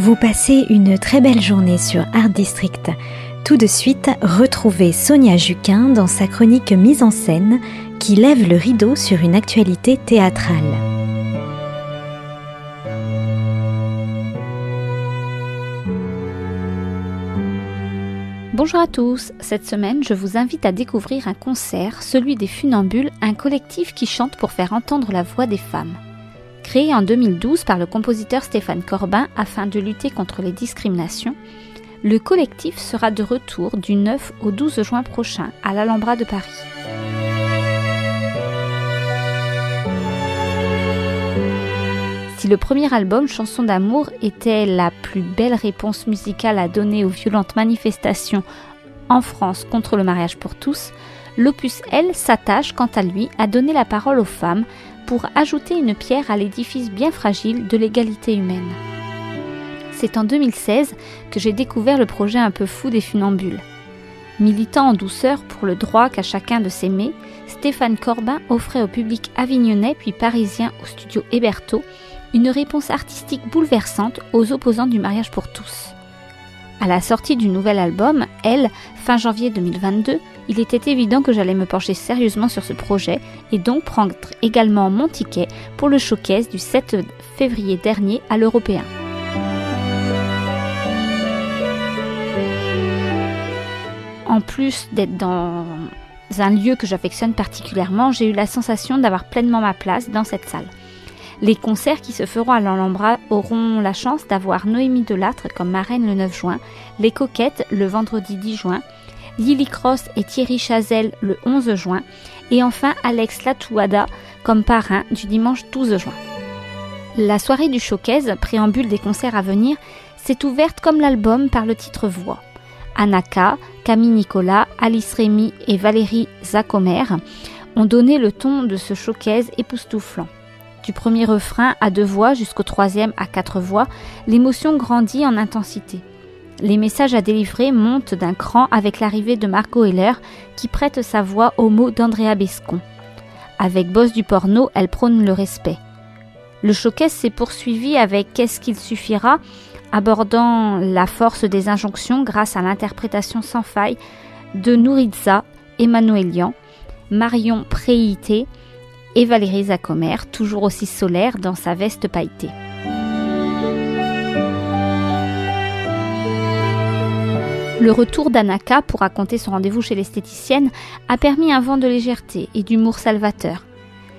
Vous passez une très belle journée sur Art District. Tout de suite, retrouvez Sonia Juquin dans sa chronique mise en scène qui lève le rideau sur une actualité théâtrale. Bonjour à tous, cette semaine je vous invite à découvrir un concert, celui des Funambules, un collectif qui chante pour faire entendre la voix des femmes. Créé en 2012 par le compositeur Stéphane Corbin afin de lutter contre les discriminations, le collectif sera de retour du 9 au 12 juin prochain à l'Alhambra de Paris. Si le premier album, Chanson d'amour, était la plus belle réponse musicale à donner aux violentes manifestations en France contre le mariage pour tous, l'opus L s'attache quant à lui à donner la parole aux femmes pour ajouter une pierre à l'édifice bien fragile de l'égalité humaine. C'est en 2016 que j'ai découvert le projet un peu fou des funambules. Militant en douceur pour le droit qu'a chacun de s'aimer, Stéphane Corbin offrait au public avignonnais puis parisien au studio Héberto une réponse artistique bouleversante aux opposants du mariage pour tous. À la sortie du nouvel album, Elle, fin janvier 2022, il était évident que j'allais me pencher sérieusement sur ce projet et donc prendre également mon ticket pour le showcase du 7 février dernier à l'Européen. En plus d'être dans un lieu que j'affectionne particulièrement, j'ai eu la sensation d'avoir pleinement ma place dans cette salle. Les concerts qui se feront à l'Alhambra auront la chance d'avoir Noémie Delattre comme marraine le 9 juin, Les Coquettes le vendredi 10 juin, Lily Cross et Thierry Chazelle le 11 juin, et enfin Alex Latouada comme parrain du dimanche 12 juin. La soirée du showcase, préambule des concerts à venir, s'est ouverte comme l'album par le titre Voix. Anaka, Camille Nicolas, Alice Rémy et Valérie Zacomer ont donné le ton de ce showcase époustouflant. Du premier refrain à deux voix jusqu'au troisième à quatre voix, l'émotion grandit en intensité. Les messages à délivrer montent d'un cran avec l'arrivée de Margot Heller qui prête sa voix aux mots d'Andrea Bescon. Avec Boss du porno, elle prône le respect. Le showcase s'est poursuivi avec Qu'est-ce qu'il suffira abordant la force des injonctions grâce à l'interprétation sans faille de Nouritza Emmanuelian, Marion Préité et Valérie Zacomer, toujours aussi solaire dans sa veste pailletée. Le retour d'Anaka pour raconter son rendez-vous chez l'esthéticienne a permis un vent de légèreté et d'humour salvateur.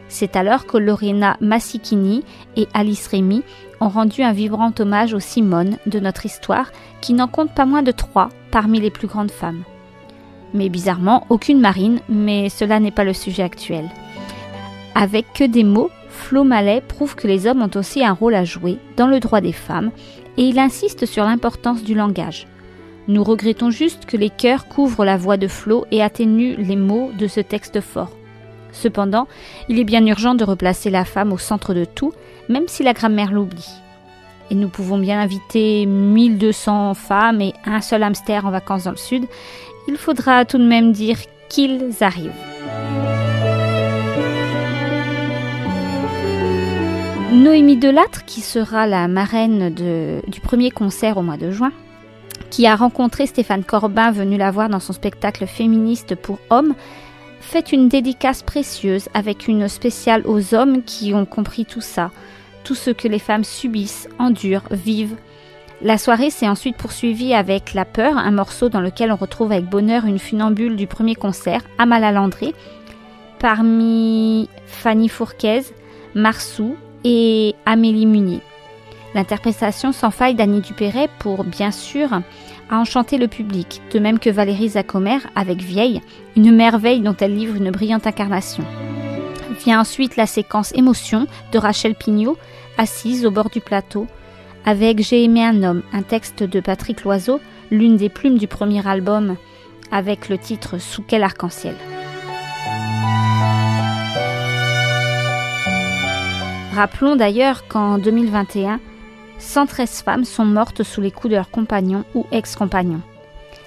C'est alors que Lorena Massichini et Alice Rémy ont rendu un vibrant hommage aux Simone de notre histoire, qui n'en compte pas moins de trois parmi les plus grandes femmes. Mais bizarrement, aucune marine, mais cela n'est pas le sujet actuel. Avec que des mots, Flo Mallet prouve que les hommes ont aussi un rôle à jouer dans le droit des femmes et il insiste sur l'importance du langage. Nous regrettons juste que les cœurs couvrent la voix de Flo et atténuent les mots de ce texte fort. Cependant, il est bien urgent de replacer la femme au centre de tout, même si la grammaire l'oublie. Et nous pouvons bien inviter 1200 femmes et un seul hamster en vacances dans le sud, il faudra tout de même dire qu'ils arrivent. Noémie Delattre, qui sera la marraine du premier concert au mois de juin, qui a rencontré Stéphane Corbin venu la voir dans son spectacle féministe pour hommes, fait une dédicace précieuse avec une spéciale aux hommes qui ont compris tout ça, tout ce que les femmes subissent, endurent, vivent. La soirée s'est ensuite poursuivie avec La Peur, un morceau dans lequel on retrouve avec bonheur une funambule du premier concert, Amala Landré, parmi Fanny Fourquez, Marsou, et Amélie Munier. L'interprétation sans faille d'Annie Dupéret pour, bien sûr, a enchanté le public, de même que Valérie Zacomer avec Vieille, une merveille dont elle livre une brillante incarnation. Vient ensuite la séquence Émotion de Rachel Pignot, assise au bord du plateau, avec J'ai aimé un homme, un texte de Patrick Loiseau, l'une des plumes du premier album, avec le titre Sous quel arc-en-ciel? Rappelons d'ailleurs qu'en 2021, 113 femmes sont mortes sous les coups de leurs compagnons ou ex-compagnons.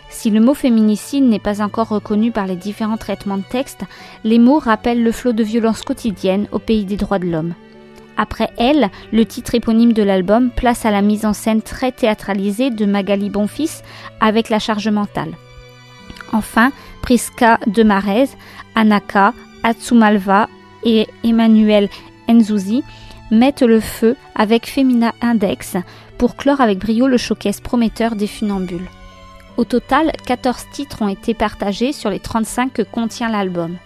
Si le mot féminicide n'est pas encore reconnu par les différents traitements de texte, les mots rappellent le flot de violences quotidiennes au pays des droits de l'homme. Après elle, le titre éponyme de l'album place à la mise en scène très théâtralisée de Magali Bonfils avec la charge mentale. Enfin, Priska Demarez, Anaka, Atsumalva et Emmanuel Enzouzi mettent le feu avec Femina Index pour clore avec brio le showcase prometteur des funambules. Au total, 14 titres ont été partagés sur les 35 que contient l'album.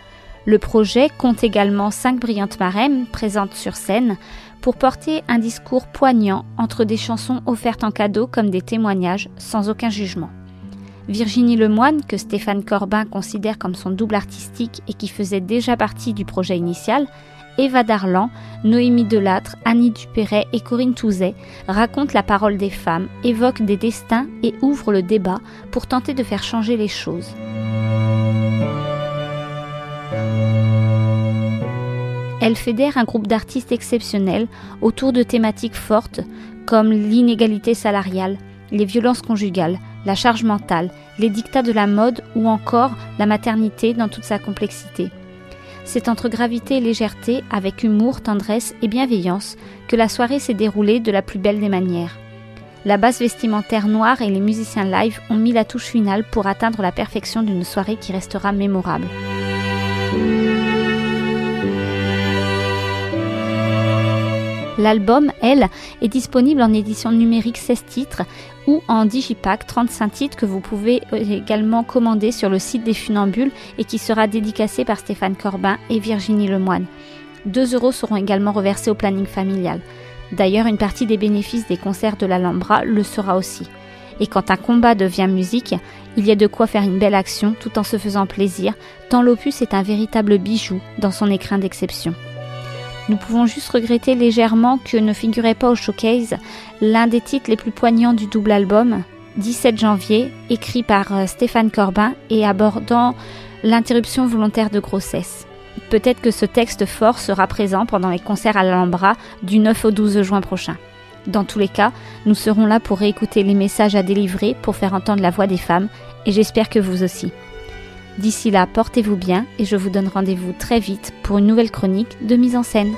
Le projet compte également 5 brillantes marèmes présentes sur scène pour porter un discours poignant entre des chansons offertes en cadeau comme des témoignages sans aucun jugement. Virginie Lemoine, que Stéphane Corbin considère comme son double artistique et qui faisait déjà partie du projet initial, Eva Darlan, Noémie Delattre, Annie Dupéret et Corinne Touzet racontent la parole des femmes, évoquent des destins et ouvrent le débat pour tenter de faire changer les choses. Elle fédère un groupe d'artistes exceptionnels autour de thématiques fortes comme l'inégalité salariale, les violences conjugales, la charge mentale, les dictats de la mode ou encore la maternité dans toute sa complexité. C'est entre gravité et légèreté, avec humour, tendresse et bienveillance, que la soirée s'est déroulée de la plus belle des manières. La basse vestimentaire noire et les musiciens live ont mis la touche finale pour atteindre la perfection d'une soirée qui restera mémorable. L'album, elle, est disponible en édition numérique 16 titres ou en digipack 35 titres que vous pouvez également commander sur le site des Funambules et qui sera dédicacé par Stéphane Corbin et Virginie Lemoine. 2 euros seront également reversés au planning familial. D'ailleurs, une partie des bénéfices des concerts de l'Alhambra le sera aussi. Et quand un combat devient musique, il y a de quoi faire une belle action tout en se faisant plaisir, tant l'opus est un véritable bijou dans son écrin d'exception. Nous pouvons juste regretter légèrement que ne figurait pas au showcase l'un des titres les plus poignants du double album, 17 janvier, écrit par euh, Stéphane Corbin et abordant l'interruption volontaire de grossesse. Peut-être que ce texte fort sera présent pendant les concerts à l'Alhambra du 9 au 12 juin prochain. Dans tous les cas, nous serons là pour réécouter les messages à délivrer pour faire entendre la voix des femmes et j'espère que vous aussi. D'ici là, portez-vous bien et je vous donne rendez-vous très vite pour une nouvelle chronique de mise en scène.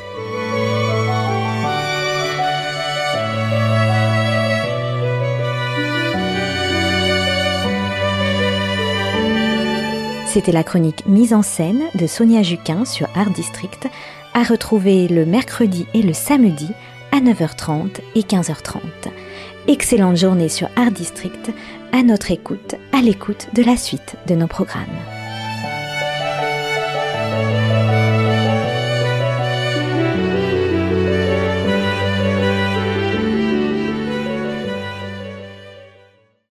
C'était la chronique mise en scène de Sonia Juquin sur Art District, à retrouver le mercredi et le samedi à 9h30 et 15h30. Excellente journée sur Art District, à notre écoute, à l'écoute de la suite de nos programmes.